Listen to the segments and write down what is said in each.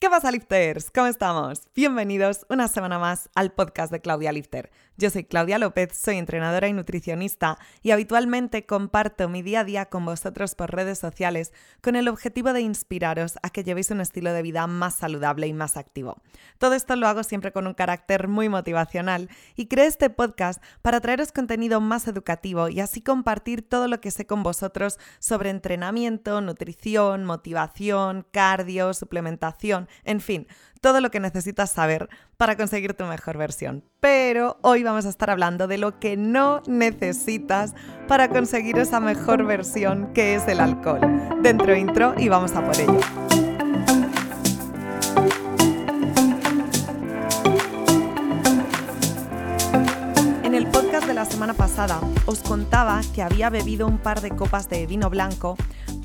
¿Qué pasa, lifters? ¿Cómo estamos? Bienvenidos una semana más al podcast de Claudia Lifter. Yo soy Claudia López, soy entrenadora y nutricionista y habitualmente comparto mi día a día con vosotros por redes sociales con el objetivo de inspiraros a que llevéis un estilo de vida más saludable y más activo. Todo esto lo hago siempre con un carácter muy motivacional y creé este podcast para traeros contenido más educativo y así compartir todo lo que sé con vosotros sobre entrenamiento, nutrición, motivación, cardio, suplementación, en fin, todo lo que necesitas saber para conseguir tu mejor versión. Pero hoy vamos a estar hablando de lo que no necesitas para conseguir esa mejor versión que es el alcohol. Dentro intro y vamos a por ello. En el podcast de la semana pasada os contaba que había bebido un par de copas de vino blanco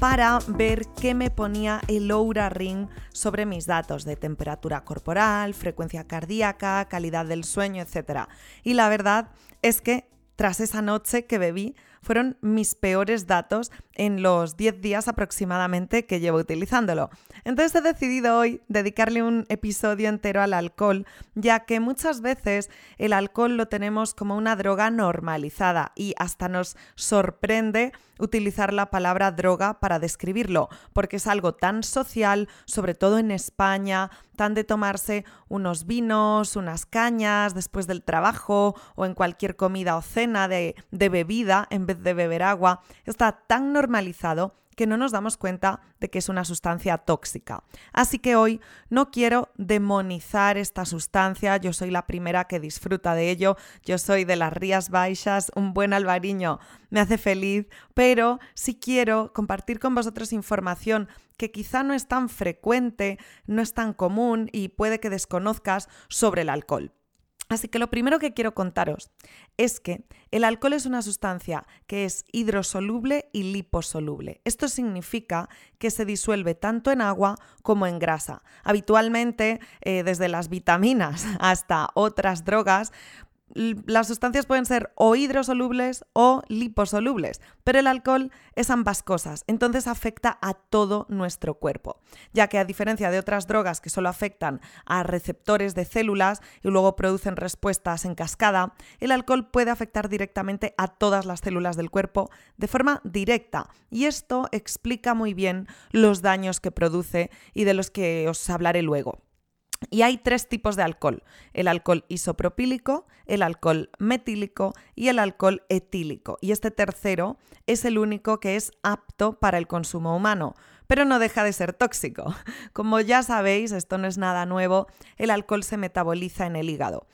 para ver qué me ponía el Oura Ring sobre mis datos de temperatura corporal, frecuencia cardíaca, calidad del sueño, etc. Y la verdad es que tras esa noche que bebí, fueron mis peores datos en los 10 días aproximadamente que llevo utilizándolo. Entonces he decidido hoy dedicarle un episodio entero al alcohol, ya que muchas veces el alcohol lo tenemos como una droga normalizada y hasta nos sorprende utilizar la palabra droga para describirlo, porque es algo tan social, sobre todo en España, tan de tomarse unos vinos, unas cañas después del trabajo o en cualquier comida o cena de, de bebida en vez de beber agua, está tan normalizado que no nos damos cuenta de que es una sustancia tóxica. Así que hoy no quiero demonizar esta sustancia, yo soy la primera que disfruta de ello, yo soy de las Rías Baixas, un buen albariño me hace feliz, pero sí quiero compartir con vosotros información que quizá no es tan frecuente, no es tan común y puede que desconozcas sobre el alcohol. Así que lo primero que quiero contaros es que el alcohol es una sustancia que es hidrosoluble y liposoluble. Esto significa que se disuelve tanto en agua como en grasa. Habitualmente, eh, desde las vitaminas hasta otras drogas, las sustancias pueden ser o hidrosolubles o liposolubles, pero el alcohol es ambas cosas, entonces afecta a todo nuestro cuerpo, ya que a diferencia de otras drogas que solo afectan a receptores de células y luego producen respuestas en cascada, el alcohol puede afectar directamente a todas las células del cuerpo de forma directa y esto explica muy bien los daños que produce y de los que os hablaré luego. Y hay tres tipos de alcohol, el alcohol isopropílico, el alcohol metílico y el alcohol etílico. Y este tercero es el único que es apto para el consumo humano, pero no deja de ser tóxico. Como ya sabéis, esto no es nada nuevo, el alcohol se metaboliza en el hígado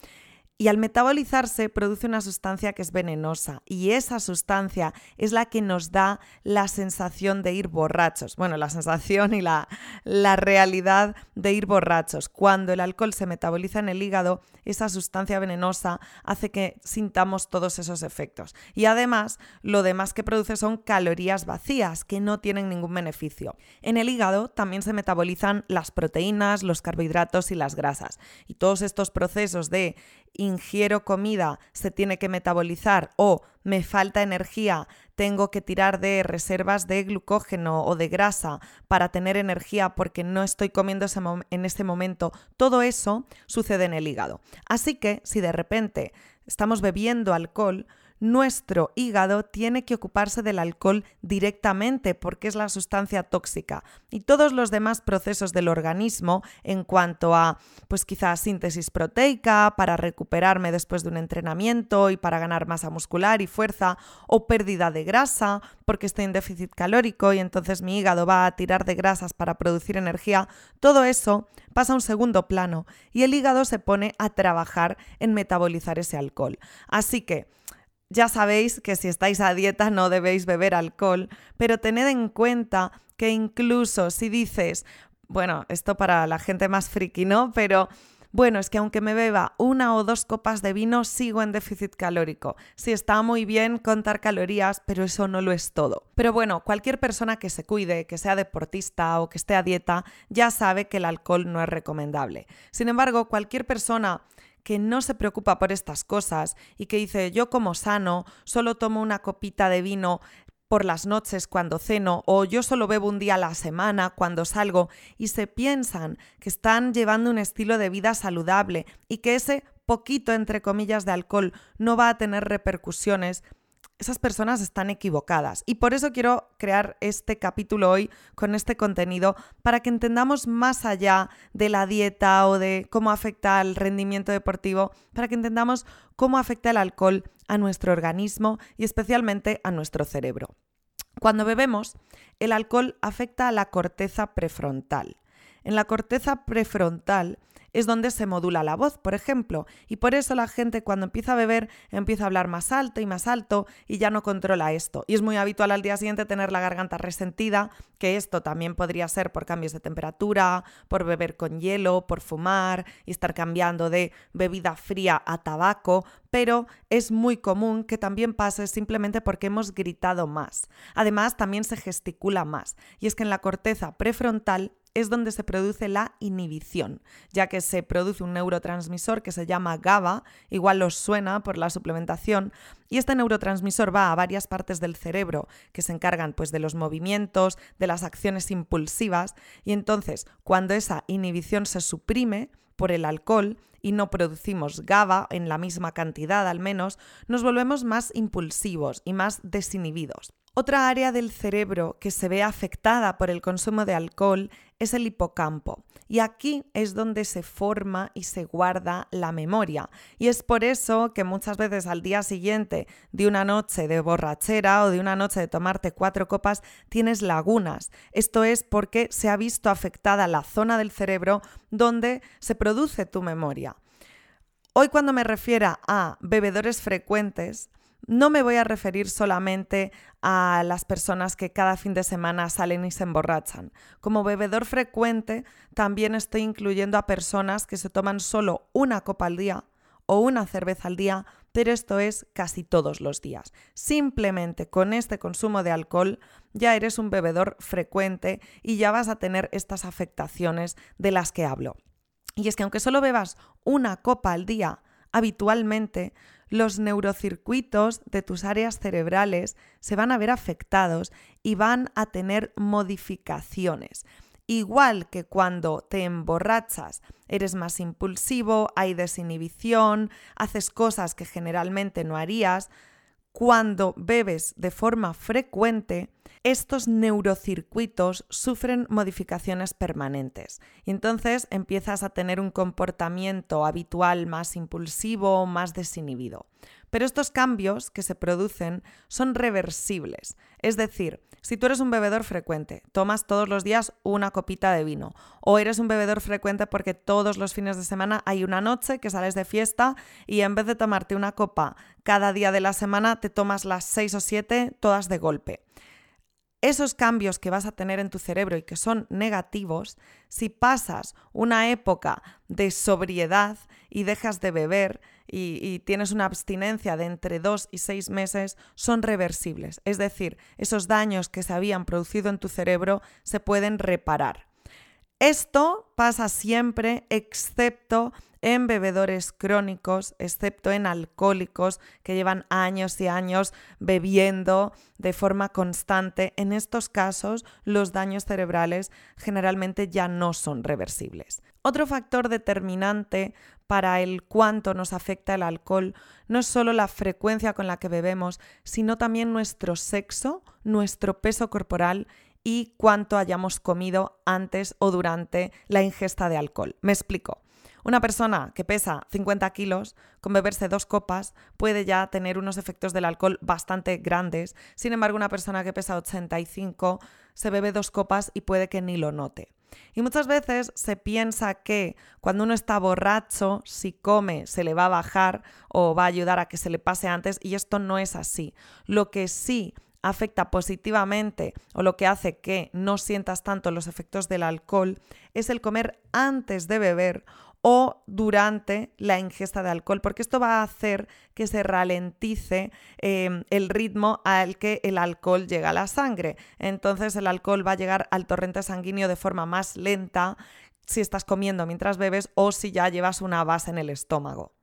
y al metabolizarse produce una sustancia que es venenosa y esa sustancia es la que nos da la sensación de ir borrachos. Bueno, la sensación y la, la realidad de ir borrachos. Cuando el alcohol se metaboliza en el hígado, esa sustancia venenosa hace que sintamos todos esos efectos. Y además, lo demás que produce son calorías vacías que no tienen ningún beneficio. En el hígado también se metabolizan las proteínas, los carbohidratos y las grasas. Y todos estos procesos de ingiero comida, se tiene que metabolizar o me falta energía, tengo que tirar de reservas de glucógeno o de grasa para tener energía porque no estoy comiendo en ese momento, todo eso sucede en el hígado. Así que si de repente estamos bebiendo alcohol, nuestro hígado tiene que ocuparse del alcohol directamente porque es la sustancia tóxica y todos los demás procesos del organismo en cuanto a pues quizás síntesis proteica para recuperarme después de un entrenamiento y para ganar masa muscular y fuerza o pérdida de grasa porque estoy en déficit calórico y entonces mi hígado va a tirar de grasas para producir energía, todo eso pasa a un segundo plano y el hígado se pone a trabajar en metabolizar ese alcohol. Así que ya sabéis que si estáis a dieta no debéis beber alcohol, pero tened en cuenta que incluso si dices, bueno, esto para la gente más friki, ¿no? Pero bueno, es que aunque me beba una o dos copas de vino, sigo en déficit calórico. Sí, está muy bien contar calorías, pero eso no lo es todo. Pero bueno, cualquier persona que se cuide, que sea deportista o que esté a dieta, ya sabe que el alcohol no es recomendable. Sin embargo, cualquier persona que no se preocupa por estas cosas y que dice yo como sano, solo tomo una copita de vino por las noches cuando ceno o yo solo bebo un día a la semana cuando salgo y se piensan que están llevando un estilo de vida saludable y que ese poquito, entre comillas, de alcohol no va a tener repercusiones, esas personas están equivocadas. Y por eso quiero crear este capítulo hoy con este contenido para que entendamos más allá de la dieta o de cómo afecta al rendimiento deportivo, para que entendamos cómo afecta el alcohol a nuestro organismo y especialmente a nuestro cerebro. Cuando bebemos, el alcohol afecta a la corteza prefrontal. En la corteza prefrontal es donde se modula la voz, por ejemplo, y por eso la gente cuando empieza a beber empieza a hablar más alto y más alto y ya no controla esto. Y es muy habitual al día siguiente tener la garganta resentida, que esto también podría ser por cambios de temperatura, por beber con hielo, por fumar y estar cambiando de bebida fría a tabaco, pero es muy común que también pase simplemente porque hemos gritado más. Además, también se gesticula más, y es que en la corteza prefrontal es donde se produce la inhibición, ya que se produce un neurotransmisor que se llama GABA, igual os suena por la suplementación, y este neurotransmisor va a varias partes del cerebro que se encargan pues de los movimientos, de las acciones impulsivas, y entonces cuando esa inhibición se suprime por el alcohol y no producimos GABA en la misma cantidad al menos, nos volvemos más impulsivos y más desinhibidos. Otra área del cerebro que se ve afectada por el consumo de alcohol es el hipocampo. Y aquí es donde se forma y se guarda la memoria. Y es por eso que muchas veces al día siguiente de una noche de borrachera o de una noche de tomarte cuatro copas tienes lagunas. Esto es porque se ha visto afectada la zona del cerebro donde se produce tu memoria. Hoy cuando me refiera a bebedores frecuentes, no me voy a referir solamente a las personas que cada fin de semana salen y se emborrachan. Como bebedor frecuente, también estoy incluyendo a personas que se toman solo una copa al día o una cerveza al día, pero esto es casi todos los días. Simplemente con este consumo de alcohol ya eres un bebedor frecuente y ya vas a tener estas afectaciones de las que hablo. Y es que aunque solo bebas una copa al día, habitualmente los neurocircuitos de tus áreas cerebrales se van a ver afectados y van a tener modificaciones. Igual que cuando te emborrachas, eres más impulsivo, hay desinhibición, haces cosas que generalmente no harías, cuando bebes de forma frecuente, estos neurocircuitos sufren modificaciones permanentes entonces empiezas a tener un comportamiento habitual más impulsivo, más desinhibido. Pero estos cambios que se producen son reversibles. Es decir, si tú eres un bebedor frecuente, tomas todos los días una copita de vino, o eres un bebedor frecuente porque todos los fines de semana hay una noche que sales de fiesta y en vez de tomarte una copa cada día de la semana, te tomas las seis o siete todas de golpe esos cambios que vas a tener en tu cerebro y que son negativos, si pasas una época de sobriedad y dejas de beber y, tienes una abstinencia de entre dos y seis meses, son reversibles. Es decir, esos daños que se habían producido en tu cerebro se pueden reparar. Esto pasa siempre, excepto en bebedores crónicos, excepto en alcohólicos que llevan años y años bebiendo de forma constante. En estos casos, los daños cerebrales generalmente ya no son reversibles. Otro factor determinante para el cuánto nos afecta el alcohol no es solo la frecuencia con la que bebemos, sino también nuestro sexo, nuestro peso corporal y cuánto hayamos comido antes o durante la ingesta de alcohol. Me explico. Una persona que pesa 50 kilos, con beberse dos copas, puede ya tener unos efectos del alcohol bastante grandes. Sin embargo, una persona que pesa 85 se bebe dos copas y puede que ni lo note. Y muchas veces se piensa que cuando uno está borracho, si come, se le va a bajar o va a ayudar a que se le pase antes, y esto no es así. Lo que sí afecta positivamente o lo que hace que no sientas tanto los efectos del alcohol es el comer antes de beber o durante la ingesta de alcohol, porque esto va a hacer que se ralentice em, el ritmo al que el alcohol llega a la sangre. Entonces el alcohol va a llegar al torrente sanguíneo de forma más lenta si estás comiendo mientras bebes o si ya llevas una base en el estómago.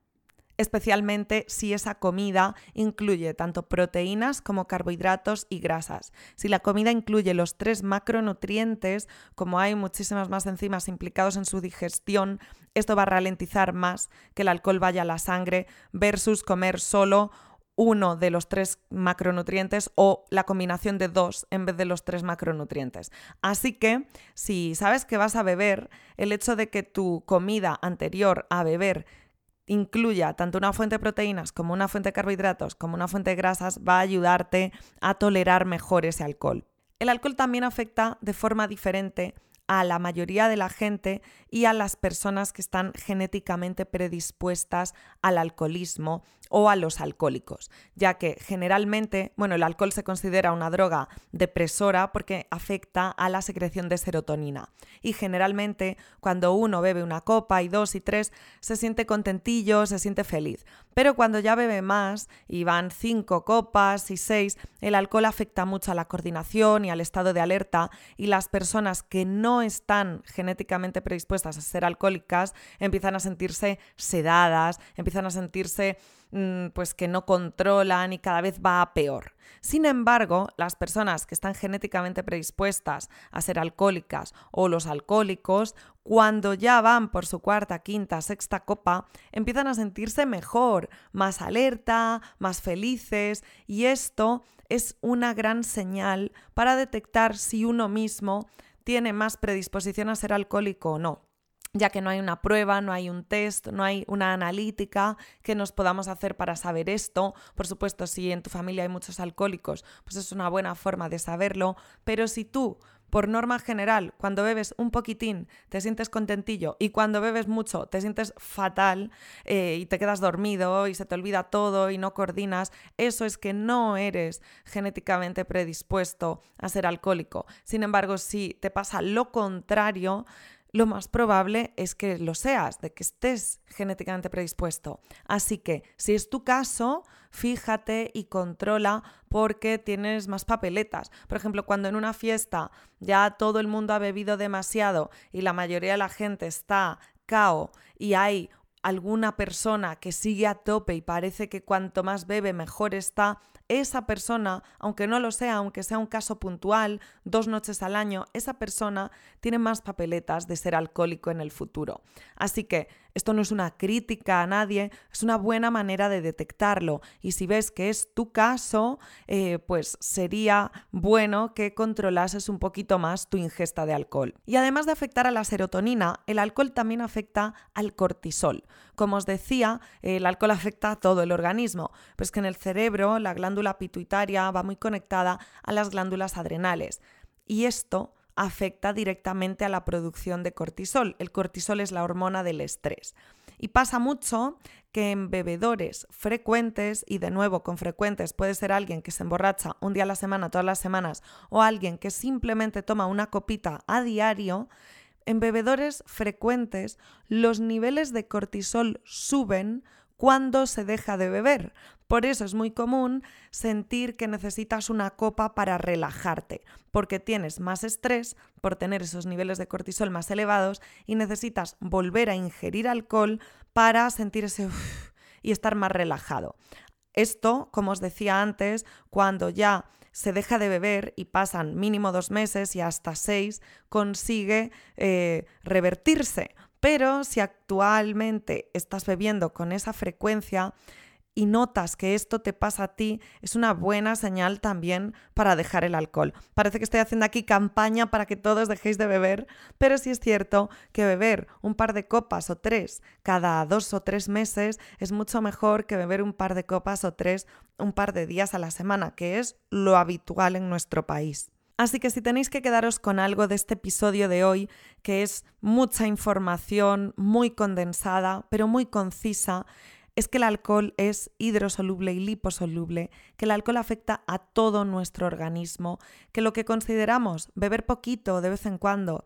Especialmente si esa comida incluye tanto proteínas como carbohidratos y grasas. Si la comida incluye los tres macronutrientes, como hay muchísimas más enzimas implicados en su digestión, esto va a ralentizar más que el alcohol vaya a la sangre versus comer solo uno de los tres macronutrientes o la combinación de dos en vez de los tres macronutrientes. Así que si sabes que vas a beber, el hecho de que tu comida anterior a beber incluya tanto una fuente de proteínas como una fuente de carbohidratos como una fuente de grasas va a ayudarte a tolerar mejor ese alcohol. El alcohol también afecta de forma diferente a la mayoría de la gente y a las personas que están genéticamente predispuestas al alcoholismo o a los alcohólicos, ya que generalmente, bueno, el alcohol se considera una droga depresora porque afecta a la secreción de serotonina. Y generalmente cuando uno bebe una copa y dos y tres, se siente contentillo, se siente feliz. Pero cuando ya bebe más y van cinco copas y seis, el alcohol afecta mucho a la coordinación y al estado de alerta y las personas que no están genéticamente predispuestas a ser alcohólicas empiezan a sentirse sedadas, empiezan a sentirse mm, pues que no controlan y cada vez va peor. Sin embargo, las personas que están genéticamente predispuestas a ser alcohólicas o los alcohólicos, cuando ya van por su cuarta, quinta, sexta copa, empiezan a sentirse mejor, más alerta, más felices y esto es una gran señal para detectar si uno mismo tiene más predisposición a ser alcohólico o no ya que no hay una prueba, no hay un test, no hay una analítica que nos podamos hacer para saber esto. Por supuesto, si en tu familia hay muchos alcohólicos, pues es una buena forma de saberlo, pero si tú por norma general, cuando bebes un poquitín te sientes contentillo y cuando bebes mucho te sientes fatal eh, y te quedas dormido y se te olvida todo y no coordinas, eso es que no eres genéticamente predispuesto a ser alcohólico. Sin embargo, si te pasa lo contrario, lo más probable es que lo seas, de que estés genéticamente predispuesto. Así que si es tu caso, fíjate y controla porque tienes más papeletas. Por ejemplo, cuando en una fiesta ya todo el mundo ha bebido demasiado y la mayoría de la gente está cao y hay alguna persona que sigue a tope y parece que cuanto más bebe mejor está, esa persona, aunque no lo sea, aunque sea un caso puntual, dos noches al año, esa persona tiene más papeletas de ser alcohólico en el futuro. Así que esto no es una crítica a nadie, es una buena manera de detectarlo. Y si ves que es tu caso, eh, pues sería bueno que controlases un poquito más tu ingesta de alcohol. Y además de afectar a la serotonina, el alcohol también afecta al cortisol. Como os decía, el alcohol afecta a todo el organismo, pues que en el cerebro la glándula pituitaria va muy conectada a las glándulas adrenales. Y esto afecta directamente a la producción de cortisol. El cortisol es la hormona del estrés. Y pasa mucho que en bebedores frecuentes, y de nuevo con frecuentes puede ser alguien que se emborracha un día a la semana, todas las semanas, o alguien que simplemente toma una copita a diario, en bebedores frecuentes los niveles de cortisol suben cuando se deja de beber. Por eso es muy común sentir que necesitas una copa para relajarte, porque tienes más estrés por tener esos niveles de cortisol más elevados y necesitas volver a ingerir alcohol para sentir ese y estar más relajado. Esto, como os decía antes, cuando ya se deja de beber y pasan mínimo dos meses y hasta seis, consigue eh, revertirse. Pero si actualmente estás bebiendo con esa frecuencia, y notas que esto te pasa a ti, es una buena señal también para dejar el alcohol. Parece que estoy haciendo aquí campaña para que todos dejéis de beber, pero sí es cierto que beber un par de copas o tres cada dos o tres meses es mucho mejor que beber un par de copas o tres un par de días a la semana, que es lo habitual en nuestro país. Así que si tenéis que quedaros con algo de este episodio de hoy, que es mucha información muy condensada, pero muy concisa, es que el alcohol es hidrosoluble y liposoluble, que el alcohol afecta a todo nuestro organismo, que lo que consideramos beber poquito de vez en cuando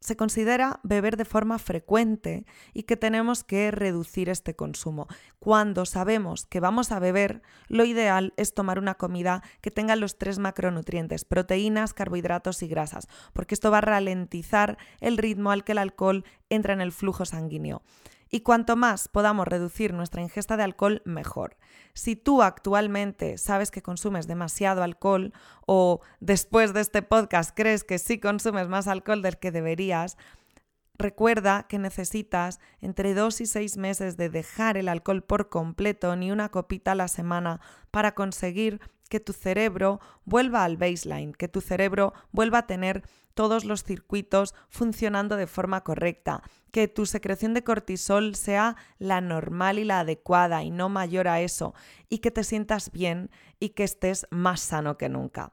se considera beber de forma frecuente y que tenemos que reducir este consumo. Cuando sabemos que vamos a beber, lo ideal es tomar una comida que tenga los tres macronutrientes, proteínas, carbohidratos y grasas, porque esto va a ralentizar el ritmo al que el alcohol entra en el flujo sanguíneo. Y cuanto más podamos reducir nuestra ingesta de alcohol, mejor. Si tú actualmente sabes que consumes demasiado alcohol o después de este podcast crees que sí consumes más alcohol del que deberías, Recuerda que necesitas entre dos y seis meses de dejar el alcohol por completo, ni una copita a la semana, para conseguir que tu cerebro vuelva al baseline, que tu cerebro vuelva a tener todos los circuitos funcionando de forma correcta, que tu secreción de cortisol sea la normal y la adecuada y no mayor a eso, y que te sientas bien y que estés más sano que nunca.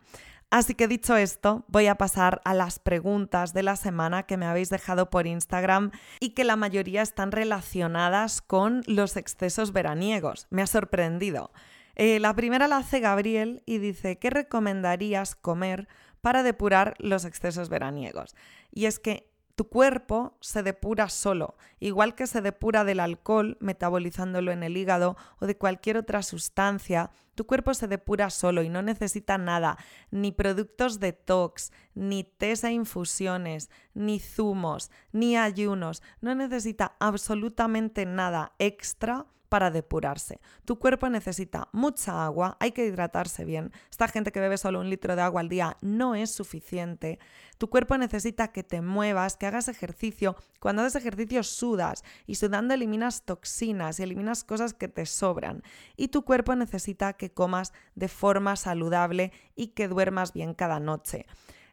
Así que dicho esto, voy a pasar a las preguntas de la semana que me habéis dejado por Instagram y que la mayoría están relacionadas con los excesos veraniegos. Me ha sorprendido. Eh, la primera la hace Gabriel y dice, ¿qué recomendarías comer para depurar los excesos veraniegos? Y es que tu cuerpo se depura solo, igual que se depura del alcohol metabolizándolo en el hígado o de cualquier otra sustancia. Tu cuerpo se depura solo y no necesita nada, ni productos detox, ni tés e infusiones, ni zumos, ni ayunos. No necesita absolutamente nada extra para depurarse. Tu cuerpo necesita mucha agua, hay que hidratarse bien. Esta gente que bebe solo un litro de agua al día no es suficiente. Tu cuerpo necesita que te muevas, que hagas ejercicio. Cuando haces ejercicio sudas y sudando eliminas toxinas y eliminas cosas que te sobran. Y tu cuerpo necesita que comas de forma saludable y que duermas bien cada noche.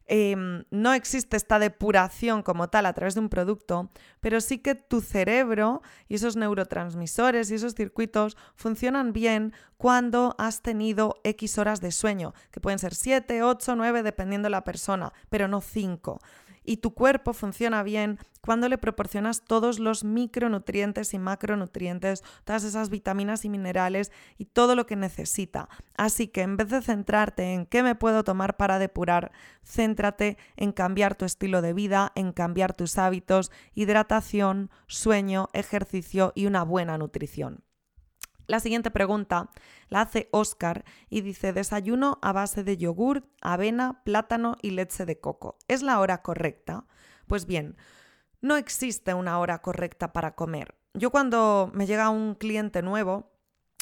Em, no existe esta depuración como tal a través de un producto, pero sí que tu cerebro y esos neurotransmisores y esos circuitos funcionan bien cuando has tenido X horas de sueño, que pueden ser 7, 8, 9, dependiendo de la persona, pero no 5 y tu cuerpo funciona bien cuando le proporcionas todos los micronutrientes y macronutrientes, todas esas vitaminas y minerales y todo lo que necesita. Así que en vez de centrarte en qué me puedo tomar para depurar, céntrate en cambiar tu estilo de vida, en cambiar tus hábitos, hidratación, sueño, ejercicio y una buena nutrición. La siguiente pregunta la hace Oscar y dice desayuno a base de yogur, avena, plátano y leche de coco. ¿Es la hora correcta? Pues bien, no existe una hora correcta para comer. Yo cuando me llega un cliente nuevo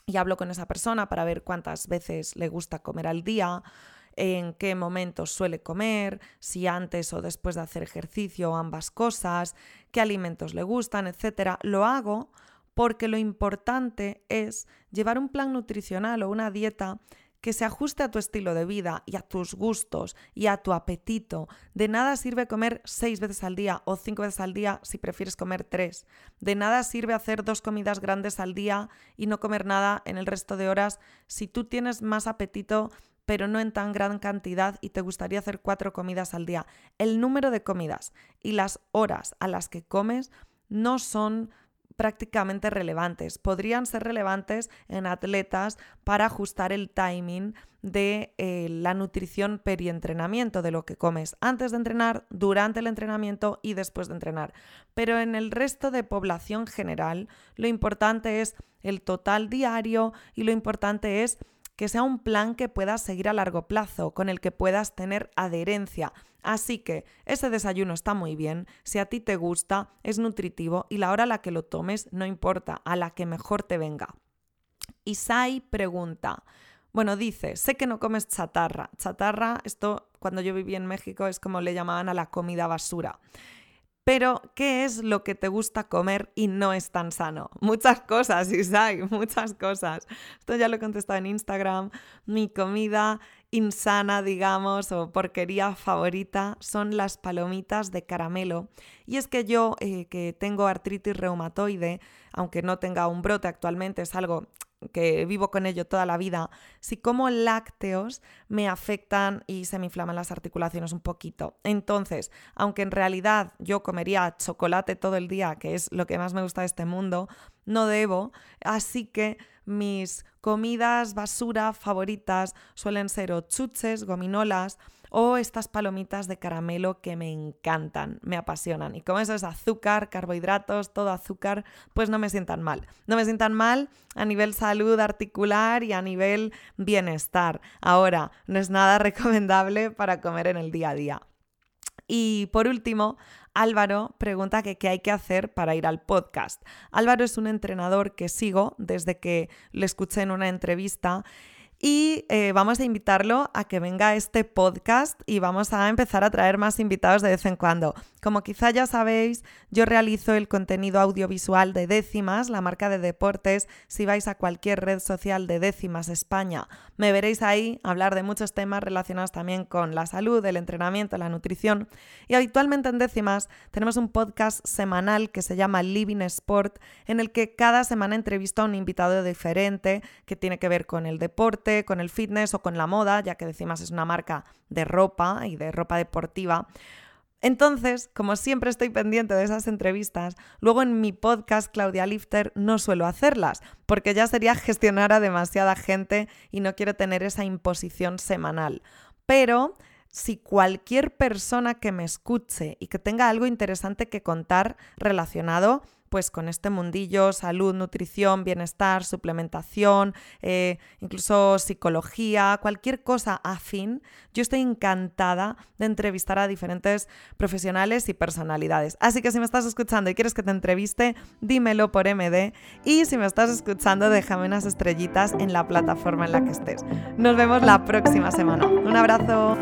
y hablo con esa persona para ver cuántas veces le gusta comer al día, en qué momentos suele comer, si antes o después de hacer ejercicio ambas cosas, qué alimentos le gustan, etc. Lo hago porque lo importante es llevar un plan nutricional o una dieta que se ajuste a tu estilo de vida y a tus gustos y a tu apetito. De nada sirve comer seis veces al día o cinco veces al día si prefieres comer tres. De nada sirve hacer dos comidas grandes al día y no comer nada en el resto de horas si tú tienes más apetito pero no en tan gran cantidad y te gustaría hacer cuatro comidas al día. El número de comidas y las horas a las que comes no son prácticamente relevantes. Podrían ser relevantes en atletas para ajustar el timing de eh, la nutrición perientrenamiento, de lo que comes antes de entrenar, durante el entrenamiento y después de entrenar. Pero en el resto de población general, lo importante es el total diario y lo importante es que sea un plan que puedas seguir a largo plazo, con el que puedas tener adherencia. Así que ese desayuno está muy bien, si a ti te gusta, es nutritivo y la hora a la que lo tomes no importa, a la que mejor te venga. Isai pregunta, bueno, dice, sé que no comes chatarra. Chatarra, esto cuando yo viví en México es como le llamaban a la comida basura. Pero, ¿qué es lo que te gusta comer y no es tan sano? Muchas cosas, Isai, muchas cosas. Esto ya lo he contestado en Instagram. Mi comida insana, digamos, o porquería favorita son las palomitas de caramelo. Y es que yo, eh, que tengo artritis reumatoide, aunque no tenga un brote actualmente, es algo que vivo con ello toda la vida, si como lácteos me afectan y se me inflaman las articulaciones un poquito. Entonces, aunque en realidad yo comería chocolate todo el día, que es lo que más me gusta de este mundo, no debo, así que mis comidas basura favoritas suelen ser o chuches, gominolas, o estas palomitas de caramelo que me encantan, me apasionan. Y como eso es azúcar, carbohidratos, todo azúcar, pues no me sientan mal. No me sientan mal a nivel salud articular y a nivel bienestar. Ahora, no es nada recomendable para comer en el día a día. Y por último, Álvaro pregunta que qué hay que hacer para ir al podcast. Álvaro es un entrenador que sigo desde que le escuché en una entrevista y eh, vamos a invitarlo a que venga a este podcast y vamos a empezar a traer más invitados de vez en cuando. Como quizá ya sabéis, yo realizo el contenido audiovisual de Décimas, la marca de deportes. Si vais a cualquier red social de Décimas España, me veréis ahí hablar de muchos temas relacionados también con la salud, el entrenamiento, la nutrición. Y habitualmente en Décimas tenemos un podcast semanal que se llama Living Sport, en el que cada semana entrevisto a un invitado diferente que tiene que ver con el deporte, con el fitness o con la moda, ya que Décimas es una marca de ropa y de ropa deportiva. Entonces, como siempre estoy pendiente de esas entrevistas, luego en mi podcast Claudia Lifter no suelo hacerlas, porque ya sería gestionar a demasiada gente y no quiero tener esa imposición semanal. Pero si cualquier persona que me escuche y que tenga algo interesante que contar relacionado pues con este mundillo, salud, nutrición, bienestar, suplementación, eh, incluso psicología, cualquier cosa afín, yo estoy encantada de entrevistar a diferentes profesionales y personalidades. Así que si me estás escuchando y quieres que te entreviste, dímelo por MD y si me estás escuchando, déjame unas estrellitas en la plataforma en la que estés. Nos vemos la próxima semana. Un abrazo.